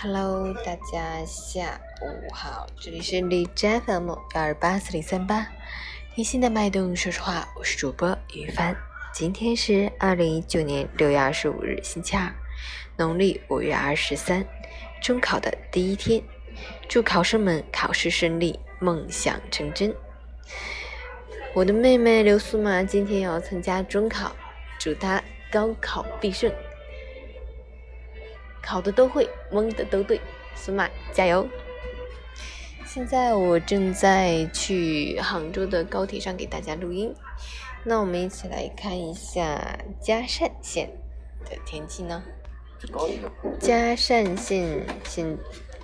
Hello，大家下午好，这里是李斋 FM 幺二八四零三八，听心的脉动。说实话，我是主播于帆。今天是二零一九年六月二十五日，星期二，农历五月二十三，中考的第一天。祝考生们考试顺利，梦想成真。我的妹妹刘苏玛今天要参加中考，祝她高考必胜。考的都会，蒙的都对，苏玛加油！现在我正在去杭州的高铁上给大家录音，那我们一起来看一下嘉善县的天气呢。嘉善县现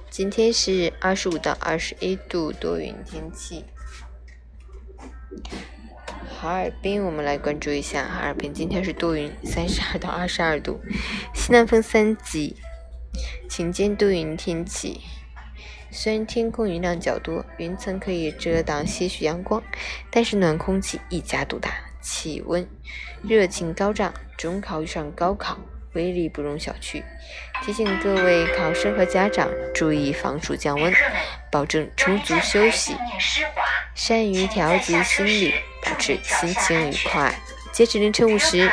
今天是二十五到二十一度，多云天气。哈尔滨，我们来关注一下，哈尔滨今天是多云，三十二到二十二度，西南风三级。晴间多云天气，虽然天空云量较多，云层可以遮挡些许阳光，但是暖空气一家独大，气温热情高涨。中考遇上高考，威力不容小觑。提醒各位考生和家长注意防暑降温，保证充足休息，善于调节心理，保持心情愉快。截止凌晨五时，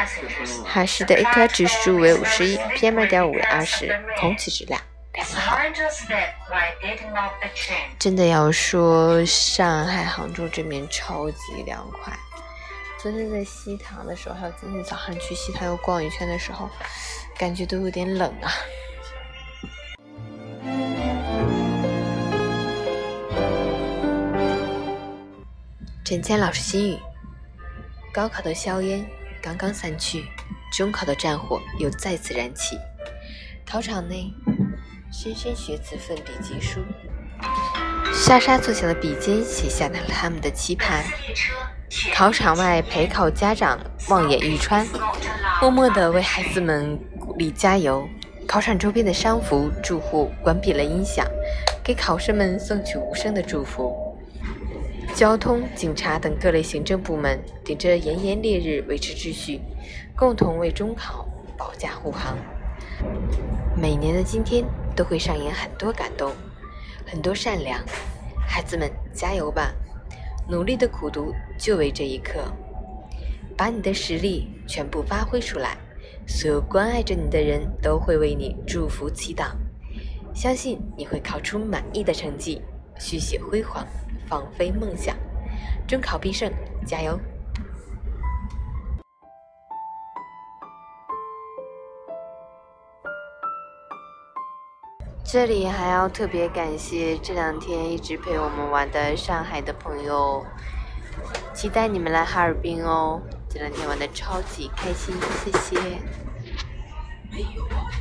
海市的 AQI 指数为五十一，PM 二点五为二十，空气质量良好。真的要说，上海、杭州这边超级凉快。昨天在西塘的时候，还有今天早上去西塘又逛一圈的时候，感觉都有点冷啊。陈谦老师心语。高考的硝烟刚刚散去，中考的战火又再次燃起。考场内，莘莘学子奋笔疾书，沙沙作响的笔尖写下了他们的期盼。考场外，陪考家长望眼欲穿，默默地为孩子们鼓励加油。考场周边的商服住户关闭了音响，给考生们送去无声的祝福。交通、警察等各类行政部门顶着炎炎烈日维持秩序，共同为中考保驾护航。每年的今天都会上演很多感动，很多善良。孩子们加油吧！努力的苦读就为这一刻。把你的实力全部发挥出来，所有关爱着你的人都会为你祝福祈祷。相信你会考出满意的成绩，续写辉煌。放飞梦想，中考必胜，加油！这里还要特别感谢这两天一直陪我们玩的上海的朋友，期待你们来哈尔滨哦！这两天玩的超级开心，谢谢。没有啊。